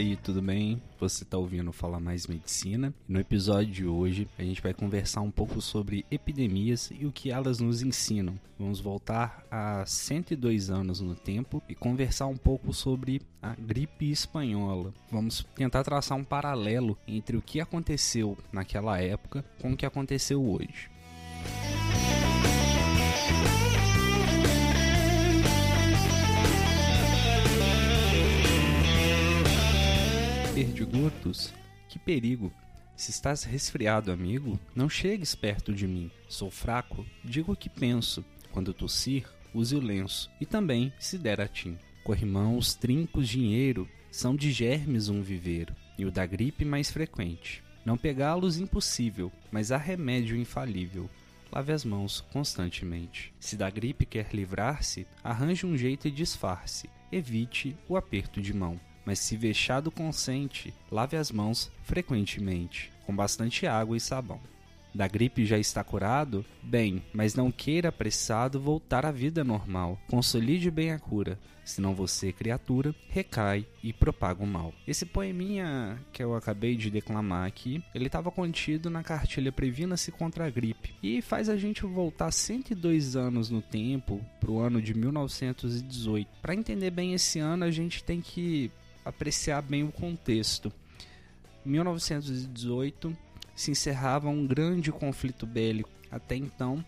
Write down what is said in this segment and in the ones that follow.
aí, tudo bem? Você está ouvindo Falar Mais Medicina. No episódio de hoje, a gente vai conversar um pouco sobre epidemias e o que elas nos ensinam. Vamos voltar a 102 anos no tempo e conversar um pouco sobre a gripe espanhola. Vamos tentar traçar um paralelo entre o que aconteceu naquela época com o que aconteceu hoje. Perdigotos? Que perigo! Se estás resfriado, amigo, não chegues perto de mim. Sou fraco, digo o que penso. Quando tossir, use o lenço. E também, se der a tim. Corrimãos, trincos, dinheiro, são de germes um viveiro, e o da gripe mais frequente. Não pegá-los impossível, mas há remédio infalível. Lave as mãos constantemente. Se da gripe quer livrar-se, arranje um jeito e disfarce. Evite o aperto de mão mas se vexado consente, lave as mãos frequentemente, com bastante água e sabão. Da gripe já está curado? Bem, mas não queira apressado voltar à vida normal. Consolide bem a cura, senão você, criatura, recai e propaga o mal. Esse poeminha que eu acabei de declamar aqui, ele estava contido na cartilha Previna-se contra a gripe e faz a gente voltar 102 anos no tempo, para o ano de 1918. Para entender bem esse ano, a gente tem que apreciar bem o contexto. Em 1918 se encerrava um grande conflito bélico. Até então,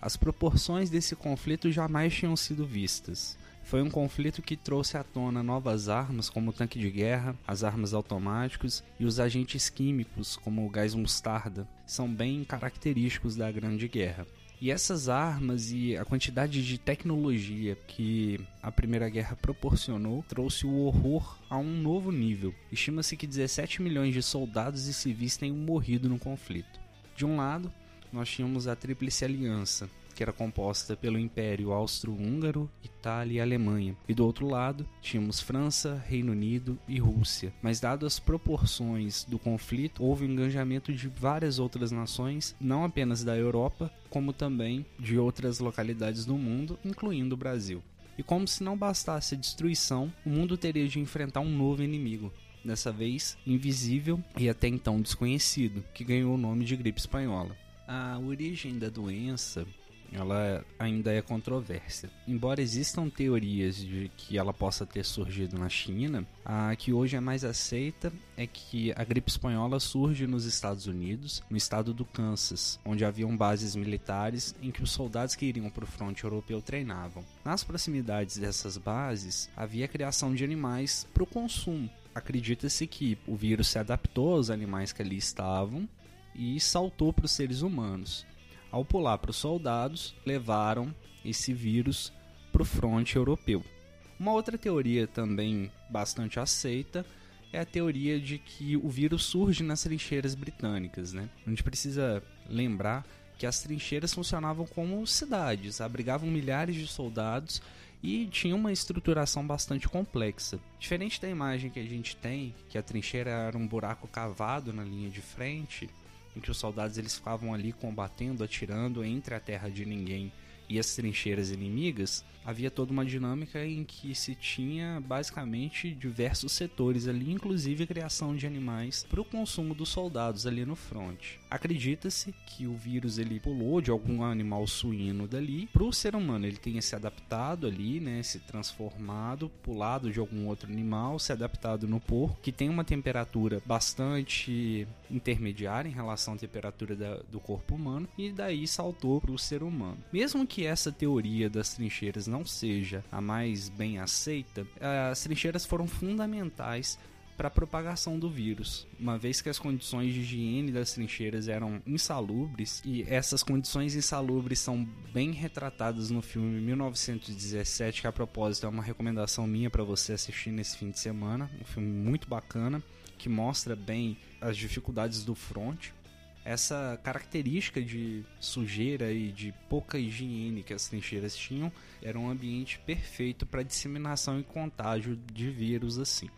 as proporções desse conflito jamais tinham sido vistas. Foi um conflito que trouxe à tona novas armas, como o tanque de guerra, as armas automáticas e os agentes químicos, como o gás mostarda, são bem característicos da Grande Guerra. E essas armas e a quantidade de tecnologia que a Primeira Guerra proporcionou trouxe o horror a um novo nível. Estima-se que 17 milhões de soldados e civis tenham morrido no conflito. De um lado, nós tínhamos a Tríplice Aliança, que era composta pelo Império Austro-Húngaro, Itália e Alemanha. E do outro lado, tínhamos França, Reino Unido e Rússia. Mas, dado as proporções do conflito, houve um engajamento de várias outras nações, não apenas da Europa, como também de outras localidades do mundo, incluindo o Brasil. E como se não bastasse a destruição, o mundo teria de enfrentar um novo inimigo, dessa vez invisível e até então desconhecido, que ganhou o nome de gripe espanhola. A origem da doença ela ainda é controvérsia. Embora existam teorias de que ela possa ter surgido na China, a que hoje é mais aceita é que a gripe espanhola surge nos Estados Unidos, no estado do Kansas, onde haviam bases militares em que os soldados que iriam para o fronte europeu treinavam. Nas proximidades dessas bases, havia a criação de animais para o consumo. Acredita-se que o vírus se adaptou aos animais que ali estavam e saltou para os seres humanos. Ao pular para os soldados, levaram esse vírus para o fronte europeu. Uma outra teoria também bastante aceita é a teoria de que o vírus surge nas trincheiras britânicas. Né? A gente precisa lembrar que as trincheiras funcionavam como cidades, abrigavam milhares de soldados e tinha uma estruturação bastante complexa. Diferente da imagem que a gente tem, que a trincheira era um buraco cavado na linha de frente, em que os soldados eles ficavam ali combatendo, atirando entre a terra de ninguém e as trincheiras inimigas, havia toda uma dinâmica em que se tinha basicamente diversos setores ali, inclusive a criação de animais para o consumo dos soldados ali no fronte. Acredita-se que o vírus ele pulou de algum animal suíno dali para o ser humano, ele tenha se adaptado ali, né, se transformado, pulado de algum outro animal, se adaptado no porco, que tem uma temperatura bastante intermediária em relação à temperatura da, do corpo humano, e daí saltou para o ser humano. Mesmo que essa teoria das trincheiras não seja a mais bem aceita, as trincheiras foram fundamentais para a propagação do vírus, uma vez que as condições de higiene das trincheiras eram insalubres e essas condições insalubres são bem retratadas no filme 1917, que a propósito é uma recomendação minha para você assistir nesse fim de semana, um filme muito bacana que mostra bem as dificuldades do fronte. Essa característica de sujeira e de pouca higiene que as trincheiras tinham era um ambiente perfeito para disseminação e contágio de vírus assim.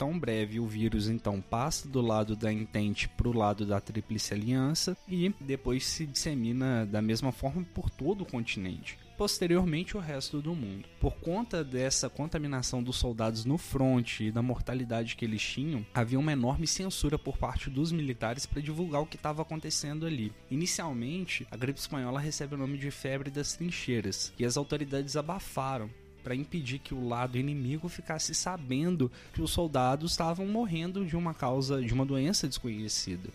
Tão breve o vírus então passa do lado da Entente para o lado da Tríplice Aliança e depois se dissemina da mesma forma por todo o continente posteriormente o resto do mundo. Por conta dessa contaminação dos soldados no fronte e da mortalidade que eles tinham, havia uma enorme censura por parte dos militares para divulgar o que estava acontecendo ali. Inicialmente, a gripe espanhola recebe o nome de febre das trincheiras e as autoridades abafaram para impedir que o lado inimigo ficasse sabendo que os soldados estavam morrendo de uma causa de uma doença desconhecida.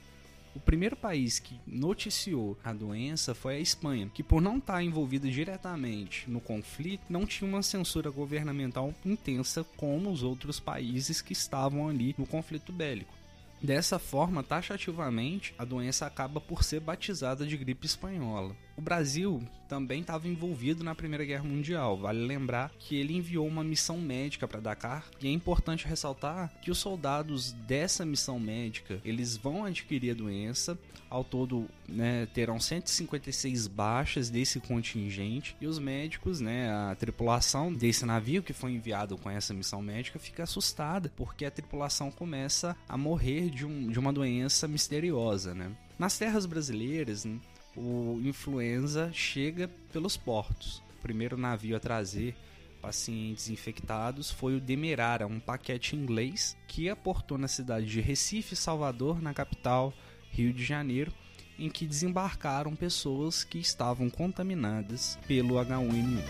O primeiro país que noticiou a doença foi a Espanha, que por não estar envolvida diretamente no conflito, não tinha uma censura governamental intensa como os outros países que estavam ali no conflito bélico. Dessa forma, taxativamente, a doença acaba por ser batizada de gripe espanhola. O Brasil também estava envolvido na Primeira Guerra Mundial. Vale lembrar que ele enviou uma missão médica para Dakar e é importante ressaltar que os soldados dessa missão médica eles vão adquirir a doença. Ao todo, né, terão 156 baixas desse contingente e os médicos, né, a tripulação desse navio que foi enviado com essa missão médica fica assustada porque a tripulação começa a morrer de, um, de uma doença misteriosa, né? Nas terras brasileiras, né, o influenza chega pelos portos. O primeiro navio a trazer pacientes infectados foi o Demerara, um paquete inglês que aportou na cidade de Recife, Salvador, na capital Rio de Janeiro, em que desembarcaram pessoas que estavam contaminadas pelo H1N1.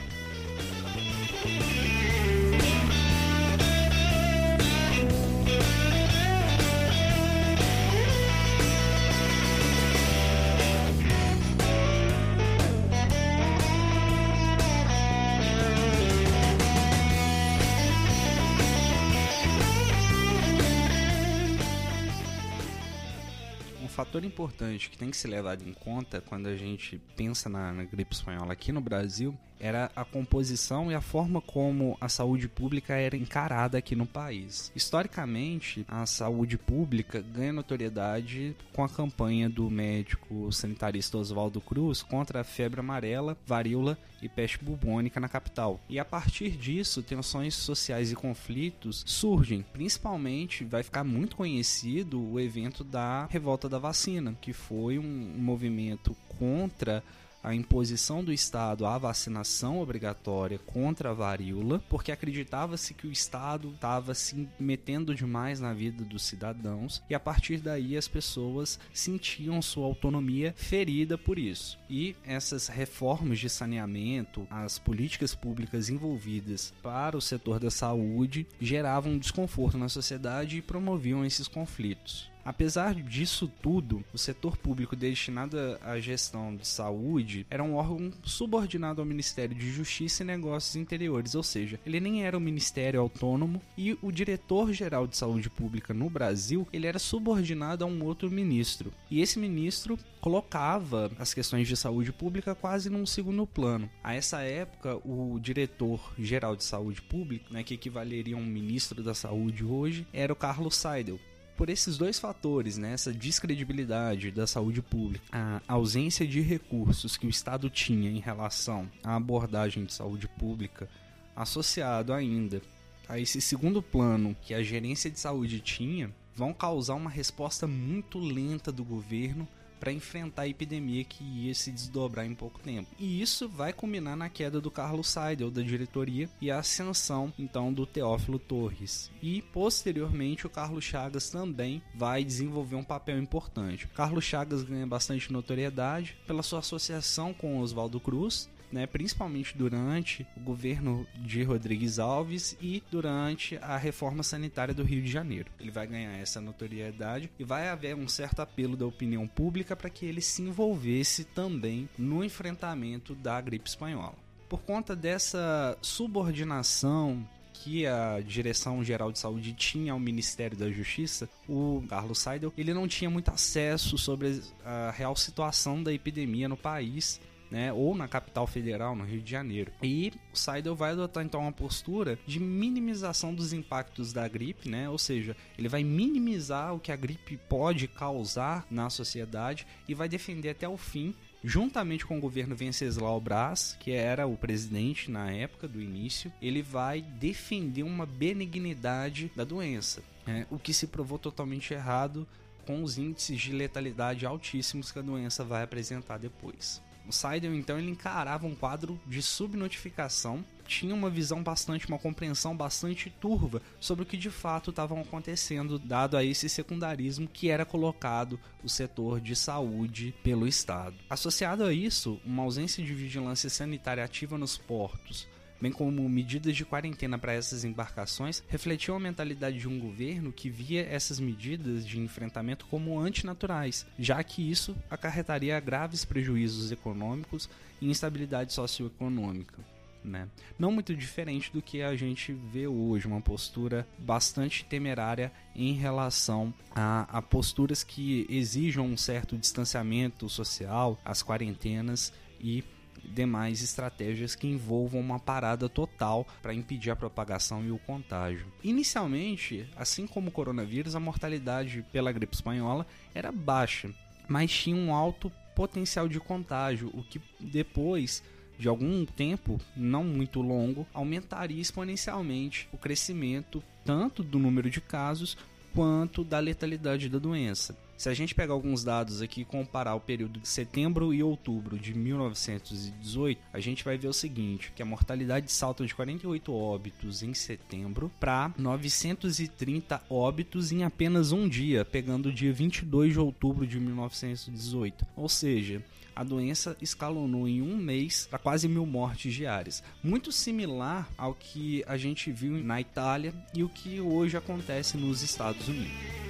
Fator importante que tem que ser levado em conta quando a gente pensa na, na gripe espanhola aqui no Brasil era a composição e a forma como a saúde pública era encarada aqui no país. Historicamente, a saúde pública ganha notoriedade com a campanha do médico sanitarista Oswaldo Cruz contra a febre amarela, varíola e peste bubônica na capital. E a partir disso, tensões sociais e conflitos surgem. Principalmente vai ficar muito conhecido o evento da revolta da vacina, que foi um movimento contra a imposição do Estado à vacinação obrigatória contra a varíola, porque acreditava-se que o Estado estava se metendo demais na vida dos cidadãos e a partir daí as pessoas sentiam sua autonomia ferida por isso. E essas reformas de saneamento, as políticas públicas envolvidas para o setor da saúde geravam desconforto na sociedade e promoviam esses conflitos. Apesar disso tudo, o setor público destinado à gestão de saúde era um órgão subordinado ao Ministério de Justiça e Negócios Interiores, ou seja, ele nem era um ministério autônomo e o diretor-geral de saúde pública no Brasil, ele era subordinado a um outro ministro. E esse ministro colocava as questões de saúde pública quase num segundo plano. A essa época, o diretor-geral de saúde pública, né, que equivaleria a um ministro da saúde hoje, era o Carlos Seidel por esses dois fatores, né, essa descredibilidade da saúde pública, a ausência de recursos que o Estado tinha em relação à abordagem de saúde pública, associado ainda a esse segundo plano que a gerência de saúde tinha, vão causar uma resposta muito lenta do governo para enfrentar a epidemia que ia se desdobrar em pouco tempo. E isso vai culminar na queda do Carlos Seidel da diretoria e a ascensão então do Teófilo Torres. E posteriormente o Carlos Chagas também vai desenvolver um papel importante. Carlos Chagas ganha bastante notoriedade pela sua associação com Oswaldo Cruz né, principalmente durante o governo de Rodrigues Alves e durante a reforma sanitária do Rio de Janeiro. Ele vai ganhar essa notoriedade e vai haver um certo apelo da opinião pública para que ele se envolvesse também no enfrentamento da gripe espanhola. Por conta dessa subordinação que a Direção Geral de Saúde tinha ao Ministério da Justiça, o Carlos Seidel, ele não tinha muito acesso sobre a real situação da epidemia no país né, ou na capital federal, no Rio de Janeiro. E o Seidel vai adotar então uma postura de minimização dos impactos da gripe, né, ou seja, ele vai minimizar o que a gripe pode causar na sociedade e vai defender até o fim juntamente com o governo Venceslau Braz, que era o presidente na época do início, ele vai defender uma benignidade da doença, né? o que se provou totalmente errado com os índices de letalidade altíssimos que a doença vai apresentar depois. O Seidel, então, ele encarava um quadro de subnotificação tinha uma visão bastante, uma compreensão bastante turva sobre o que de fato estava acontecendo, dado a esse secundarismo que era colocado o setor de saúde pelo Estado. Associado a isso, uma ausência de vigilância sanitária ativa nos portos, bem como medidas de quarentena para essas embarcações, refletiu a mentalidade de um governo que via essas medidas de enfrentamento como antinaturais, já que isso acarretaria graves prejuízos econômicos e instabilidade socioeconômica. Né? Não muito diferente do que a gente vê hoje, uma postura bastante temerária em relação a, a posturas que exijam um certo distanciamento social, as quarentenas e demais estratégias que envolvam uma parada total para impedir a propagação e o contágio. Inicialmente, assim como o coronavírus, a mortalidade pela gripe espanhola era baixa, mas tinha um alto potencial de contágio, o que depois de algum tempo, não muito longo, aumentaria exponencialmente o crescimento tanto do número de casos quanto da letalidade da doença. Se a gente pegar alguns dados aqui e comparar o período de setembro e outubro de 1918, a gente vai ver o seguinte, que a mortalidade salta de 48 óbitos em setembro para 930 óbitos em apenas um dia, pegando o dia 22 de outubro de 1918. Ou seja, a doença escalonou em um mês para quase mil mortes diárias. Muito similar ao que a gente viu na Itália e o que hoje acontece nos Estados Unidos.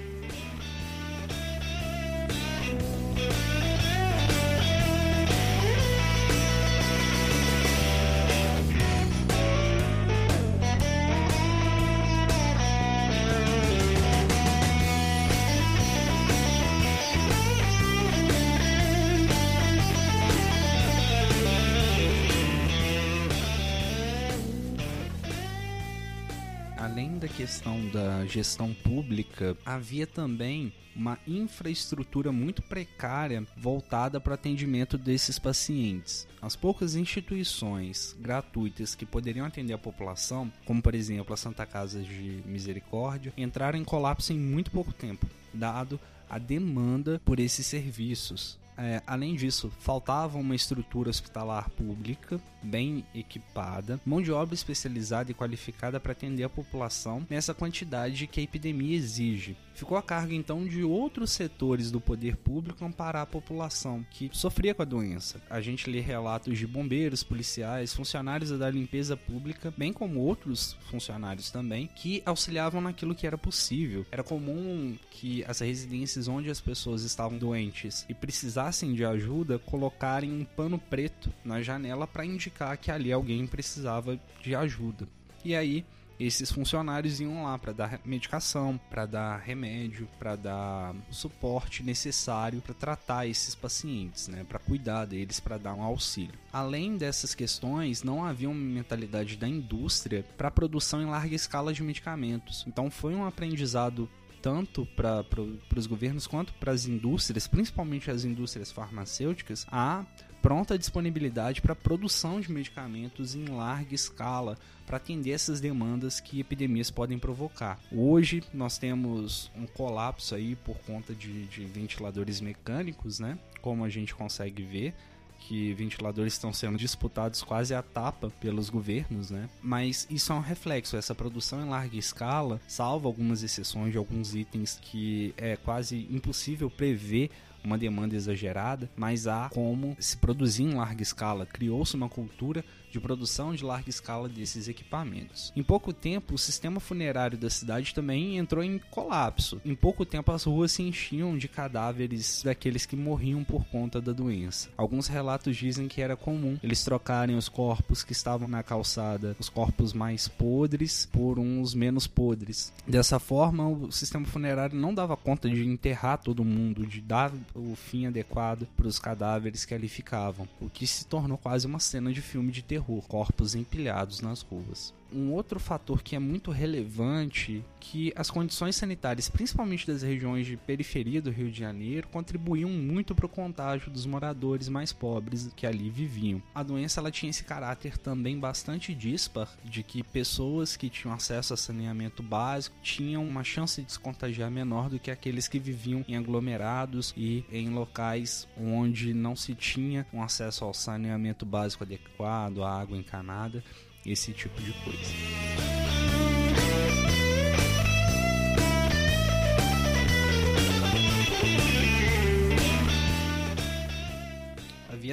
Questão da gestão pública, havia também uma infraestrutura muito precária voltada para o atendimento desses pacientes. As poucas instituições gratuitas que poderiam atender a população, como por exemplo a Santa Casa de Misericórdia, entraram em colapso em muito pouco tempo, dado a demanda por esses serviços. É, além disso, faltava uma estrutura hospitalar pública bem equipada, mão de obra especializada e qualificada para atender a população nessa quantidade que a epidemia exige. Ficou a cargo então de outros setores do poder público amparar a população que sofria com a doença. A gente lê relatos de bombeiros, policiais, funcionários da limpeza pública, bem como outros funcionários também, que auxiliavam naquilo que era possível. Era comum que as residências onde as pessoas estavam doentes e precisassem de ajuda colocarem um pano preto na janela para indicar que ali alguém precisava de ajuda. E aí esses funcionários iam lá para dar medicação, para dar remédio, para dar o suporte necessário para tratar esses pacientes, né, para cuidar deles, para dar um auxílio. Além dessas questões, não havia uma mentalidade da indústria para produção em larga escala de medicamentos. Então foi um aprendizado tanto para pro, os governos quanto para as indústrias, principalmente as indústrias farmacêuticas, a pronta disponibilidade para produção de medicamentos em larga escala para atender essas demandas que epidemias podem provocar. Hoje nós temos um colapso aí por conta de, de ventiladores mecânicos, né? Como a gente consegue ver que ventiladores estão sendo disputados quase à tapa pelos governos, né? Mas isso é um reflexo, essa produção em larga escala, salvo algumas exceções de alguns itens que é quase impossível prever uma demanda exagerada, mas há como se produzir em larga escala. Criou-se uma cultura de produção de larga escala desses equipamentos. Em pouco tempo, o sistema funerário da cidade também entrou em colapso. Em pouco tempo, as ruas se enchiam de cadáveres daqueles que morriam por conta da doença. Alguns relatos dizem que era comum eles trocarem os corpos que estavam na calçada, os corpos mais podres, por uns menos podres. Dessa forma, o sistema funerário não dava conta de enterrar todo mundo, de dar o fim adequado para os cadáveres que ali ficavam, o que se tornou quase uma cena de filme de terror, corpos empilhados nas ruas. Um outro fator que é muito relevante que as condições sanitárias, principalmente das regiões de periferia do Rio de Janeiro, contribuíam muito para o contágio dos moradores mais pobres que ali viviam. A doença ela tinha esse caráter também bastante dispar de que pessoas que tinham acesso a saneamento básico tinham uma chance de se contagiar menor do que aqueles que viviam em aglomerados e em locais onde não se tinha um acesso ao saneamento básico adequado, à água encanada, esse tipo de coisa.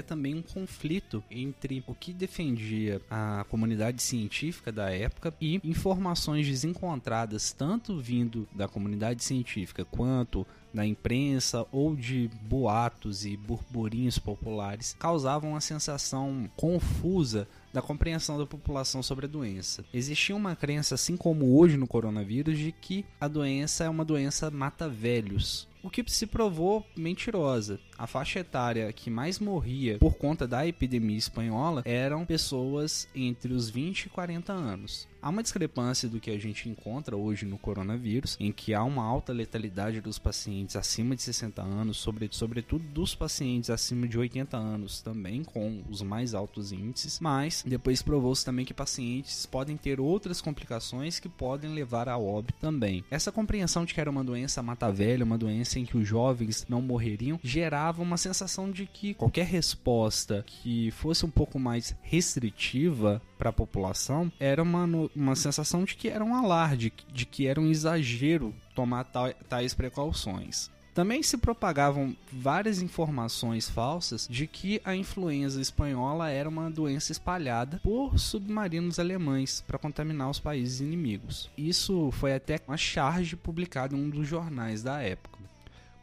Havia também um conflito entre o que defendia a comunidade científica da época e informações desencontradas, tanto vindo da comunidade científica quanto da imprensa ou de boatos e burburinhos populares, causavam uma sensação confusa da compreensão da população sobre a doença. Existia uma crença, assim como hoje no coronavírus, de que a doença é uma doença mata velhos, o que se provou mentirosa. A faixa etária que mais morria por conta da epidemia espanhola eram pessoas entre os 20 e 40 anos. Há uma discrepância do que a gente encontra hoje no coronavírus, em que há uma alta letalidade dos pacientes acima de 60 anos, sobre, sobretudo dos pacientes acima de 80 anos, também com os mais altos índices, mas depois provou-se também que pacientes podem ter outras complicações que podem levar a óbito também. Essa compreensão de que era uma doença mata-velha, uma doença em que os jovens não morreriam, gerava uma sensação de que qualquer resposta que fosse um pouco mais restritiva para a população era uma, uma sensação de que era um alarde, de que era um exagero tomar tais precauções. Também se propagavam várias informações falsas de que a influenza espanhola era uma doença espalhada por submarinos alemães para contaminar os países inimigos. Isso foi até uma charge publicada em um dos jornais da época.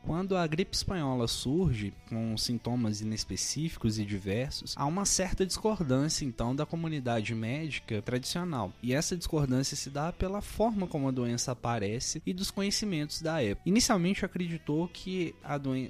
Quando a gripe espanhola surge com sintomas inespecíficos e diversos, há uma certa discordância então da comunidade médica tradicional. E essa discordância se dá pela forma como a doença aparece e dos conhecimentos da época. Inicialmente acreditou que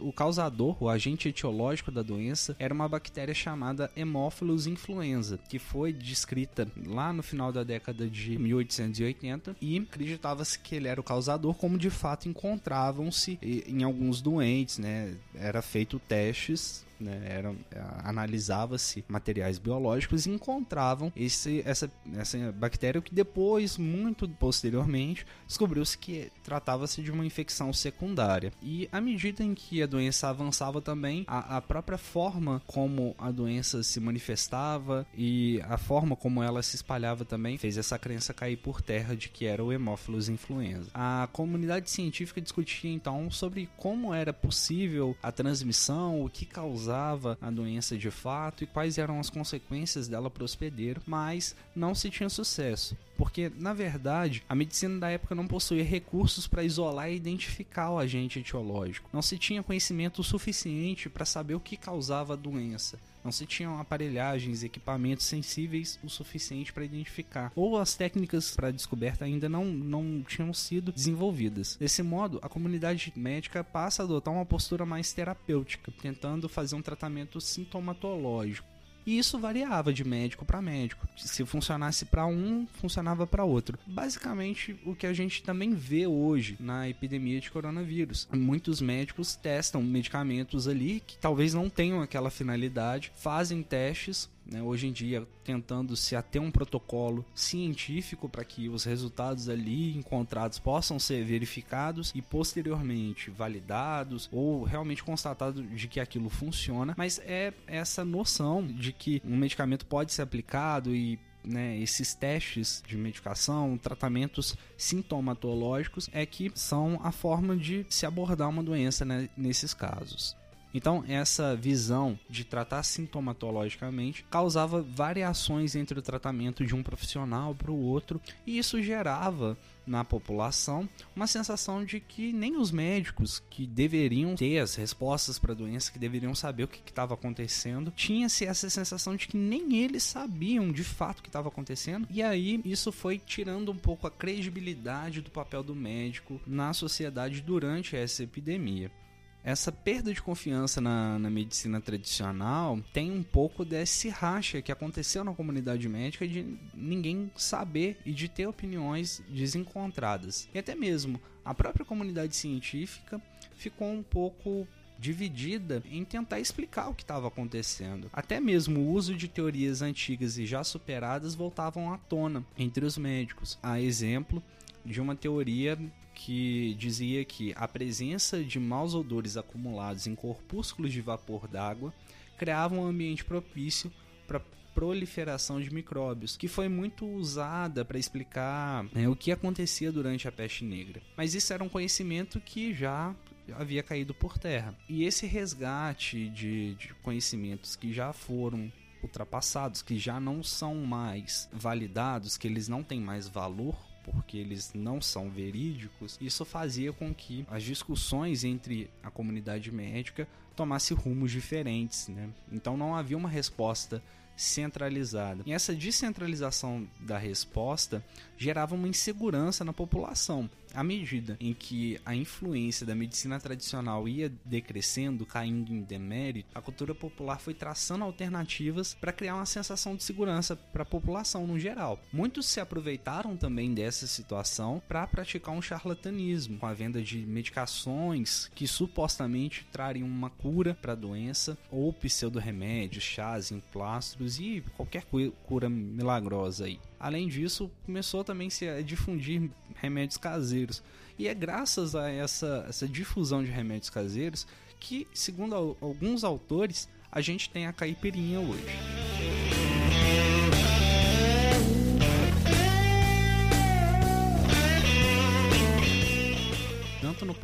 o causador, o agente etiológico da doença, era uma bactéria chamada Haemophilus influenza, que foi descrita lá no final da década de 1880 e acreditava-se que ele era o causador, como de fato encontravam-se em alguns alguns doentes, né? Era feito testes né, eram analisava-se materiais biológicos e encontravam esse, essa, essa bactéria que depois, muito posteriormente, descobriu-se que tratava-se de uma infecção secundária. E à medida em que a doença avançava também, a, a própria forma como a doença se manifestava e a forma como ela se espalhava também fez essa crença cair por terra de que era o Haemophilus influenza. A comunidade científica discutia então sobre como era possível a transmissão, o que causava causava a doença de fato e quais eram as consequências dela para o hospedeiro, mas não se tinha sucesso. Porque, na verdade, a medicina da época não possuía recursos para isolar e identificar o agente etiológico. Não se tinha conhecimento suficiente para saber o que causava a doença. Não se tinham aparelhagens e equipamentos sensíveis o suficiente para identificar. Ou as técnicas para descoberta ainda não, não tinham sido desenvolvidas. Desse modo, a comunidade médica passa a adotar uma postura mais terapêutica, tentando fazer um tratamento sintomatológico e isso variava de médico para médico. Se funcionasse para um, funcionava para outro. Basicamente, o que a gente também vê hoje na epidemia de coronavírus. Muitos médicos testam medicamentos ali que talvez não tenham aquela finalidade, fazem testes né, hoje em dia tentando se ater um protocolo científico para que os resultados ali encontrados possam ser verificados e posteriormente validados ou realmente constatado de que aquilo funciona, mas é essa noção de que um medicamento pode ser aplicado e né, esses testes de medicação, tratamentos sintomatológicos, é que são a forma de se abordar uma doença né, nesses casos. Então, essa visão de tratar sintomatologicamente causava variações entre o tratamento de um profissional para o outro, e isso gerava na população uma sensação de que nem os médicos que deveriam ter as respostas para a doença, que deveriam saber o que estava acontecendo, tinha-se essa sensação de que nem eles sabiam de fato o que estava acontecendo, e aí isso foi tirando um pouco a credibilidade do papel do médico na sociedade durante essa epidemia. Essa perda de confiança na, na, medicina tradicional tem um pouco desse racha que aconteceu na comunidade médica de ninguém saber e de ter opiniões desencontradas. E até mesmo a própria comunidade científica ficou um pouco dividida em tentar explicar o que estava acontecendo. Até mesmo o uso de teorias antigas e já superadas voltavam à tona entre os médicos. A exemplo de uma teoria que dizia que a presença de maus odores acumulados em corpúsculos de vapor d'água criava um ambiente propício para proliferação de micróbios, que foi muito usada para explicar né, o que acontecia durante a peste negra. Mas isso era um conhecimento que já havia caído por terra. E esse resgate de, de conhecimentos que já foram ultrapassados, que já não são mais validados, que eles não têm mais valor porque eles não são verídicos, isso fazia com que as discussões entre a comunidade médica tomassem rumos diferentes. Né? Então não havia uma resposta centralizada. E essa descentralização da resposta gerava uma insegurança na população. À medida em que a influência da medicina tradicional ia decrescendo, caindo em demérito, a cultura popular foi traçando alternativas para criar uma sensação de segurança para a população no geral. Muitos se aproveitaram também dessa situação para praticar um charlatanismo, com a venda de medicações que supostamente trariam uma cura para a doença, ou pseudo-remédios, chás, emplastros e qualquer cura milagrosa aí. Além disso, começou também -se a difundir remédios caseiros. E é graças a essa, essa difusão de remédios caseiros que, segundo alguns autores, a gente tem a caipirinha hoje.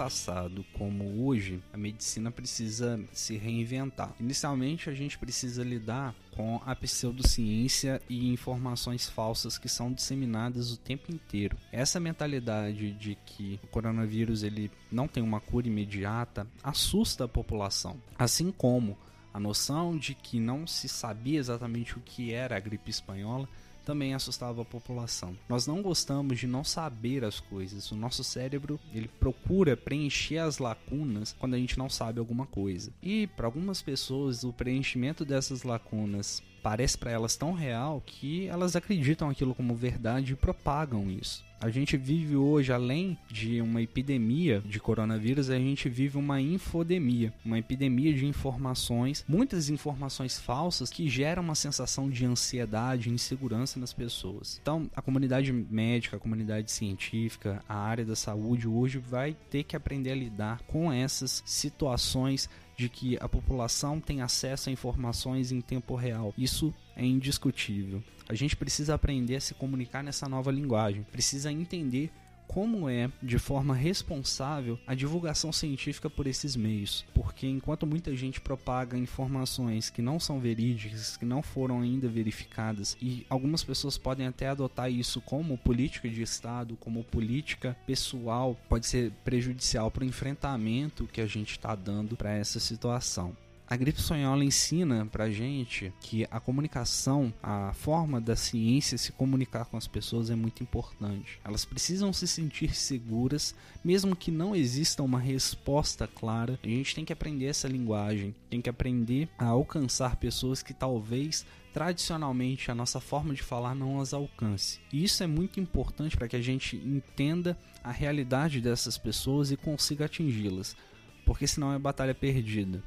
Passado como hoje, a medicina precisa se reinventar. Inicialmente, a gente precisa lidar com a pseudociência e informações falsas que são disseminadas o tempo inteiro. Essa mentalidade de que o coronavírus ele não tem uma cura imediata assusta a população, assim como a noção de que não se sabia exatamente o que era a gripe espanhola também assustava a população. Nós não gostamos de não saber as coisas. O nosso cérebro, ele procura preencher as lacunas quando a gente não sabe alguma coisa. E para algumas pessoas, o preenchimento dessas lacunas parece para elas tão real que elas acreditam aquilo como verdade e propagam isso. A gente vive hoje, além de uma epidemia de coronavírus, a gente vive uma infodemia, uma epidemia de informações, muitas informações falsas que geram uma sensação de ansiedade insegurança nas pessoas. Então, a comunidade médica, a comunidade científica, a área da saúde hoje vai ter que aprender a lidar com essas situações de que a população tem acesso a informações em tempo real. Isso é indiscutível. A gente precisa aprender a se comunicar nessa nova linguagem, precisa entender como é, de forma responsável, a divulgação científica por esses meios. Porque enquanto muita gente propaga informações que não são verídicas, que não foram ainda verificadas, e algumas pessoas podem até adotar isso como política de Estado, como política pessoal, pode ser prejudicial para o enfrentamento que a gente está dando para essa situação. A gripe espanhola ensina pra gente que a comunicação, a forma da ciência se comunicar com as pessoas é muito importante. Elas precisam se sentir seguras, mesmo que não exista uma resposta clara. A gente tem que aprender essa linguagem, tem que aprender a alcançar pessoas que talvez tradicionalmente a nossa forma de falar não as alcance. E isso é muito importante para que a gente entenda a realidade dessas pessoas e consiga atingi-las, porque senão é batalha perdida.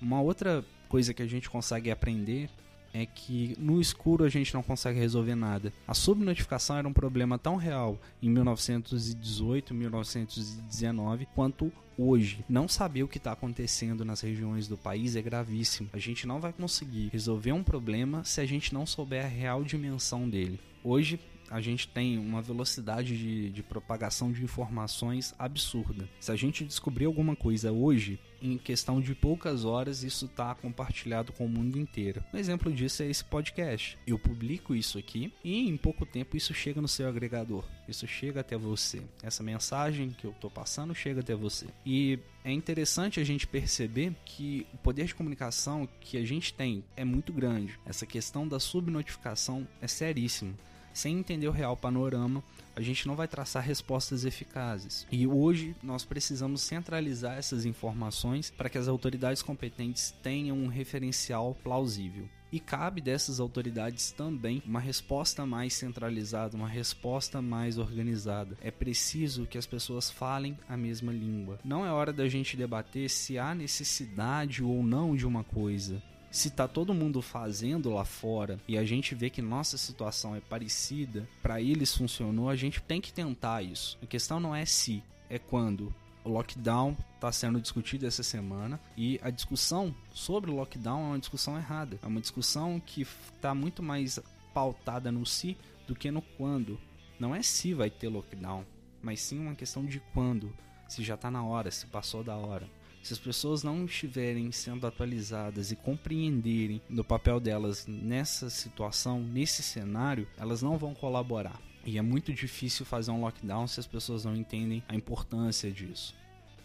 Uma outra coisa que a gente consegue aprender é que no escuro a gente não consegue resolver nada. A subnotificação era um problema tão real em 1918, 1919 quanto hoje. Não saber o que está acontecendo nas regiões do país é gravíssimo. A gente não vai conseguir resolver um problema se a gente não souber a real dimensão dele. Hoje a gente tem uma velocidade de, de, propagação de informações absurda. Se a gente descobrir alguma coisa hoje, em questão de poucas horas, isso está compartilhado com o mundo inteiro. Um exemplo disso é esse podcast. Eu publico isso aqui e em pouco tempo isso chega no seu agregador. Isso chega até você. Essa mensagem que eu estou passando chega até você. E é interessante a gente perceber que o poder de comunicação que a gente tem é muito grande. Essa questão da subnotificação é seríssima sem entender o real panorama, a gente não vai traçar respostas eficazes. E hoje nós precisamos centralizar essas informações para que as autoridades competentes tenham um referencial plausível. E cabe dessas autoridades também uma resposta mais centralizada, uma resposta mais organizada. É preciso que as pessoas falem a mesma língua. Não é hora da gente debater se há necessidade ou não de uma coisa se tá todo mundo fazendo lá fora e a gente vê que nossa situação é parecida, para eles funcionou, a gente tem que tentar isso. A questão não é se, é quando. O lockdown está sendo discutido essa semana e a discussão sobre o lockdown é uma discussão errada. É uma discussão que está muito mais pautada no se do que no quando. Não é se vai ter lockdown, mas sim uma questão de quando. Se já está na hora, se passou da hora. Se as pessoas não estiverem sendo atualizadas e compreenderem do papel delas nessa situação, nesse cenário, elas não vão colaborar. E é muito difícil fazer um lockdown se as pessoas não entendem a importância disso.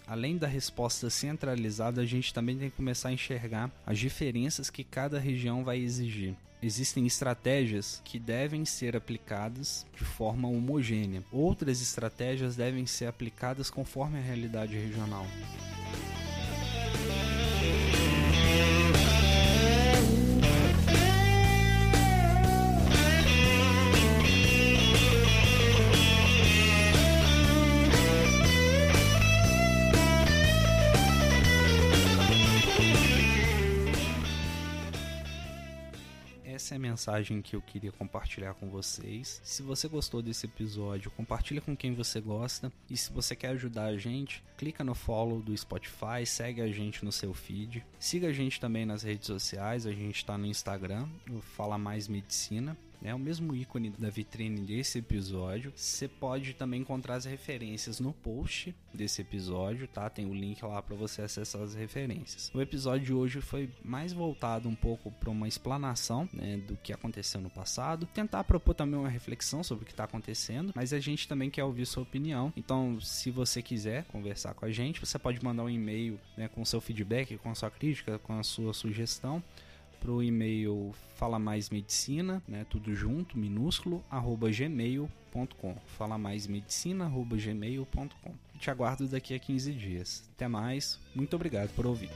Além da resposta centralizada, a gente também tem que começar a enxergar as diferenças que cada região vai exigir. Existem estratégias que devem ser aplicadas de forma homogênea, outras estratégias devem ser aplicadas conforme a realidade regional. Mensagem que eu queria compartilhar com vocês. Se você gostou desse episódio, compartilha com quem você gosta. E se você quer ajudar a gente, clica no follow do Spotify, segue a gente no seu feed. Siga a gente também nas redes sociais, a gente está no Instagram, Fala Mais Medicina é o mesmo ícone da vitrine desse episódio. Você pode também encontrar as referências no post desse episódio, tá? Tem o link lá para você acessar as referências. O episódio de hoje foi mais voltado um pouco para uma explanação né, do que aconteceu no passado, tentar propor também uma reflexão sobre o que está acontecendo, mas a gente também quer ouvir sua opinião. Então, se você quiser conversar com a gente, você pode mandar um e-mail né, com seu feedback, com a sua crítica, com a sua sugestão para o e-mail fala mais medicina, né, tudo junto, minúsculo, arroba gmail.com. Fala mais medicina, arroba gmail.com. Te aguardo daqui a 15 dias. Até mais, muito obrigado por ouvir.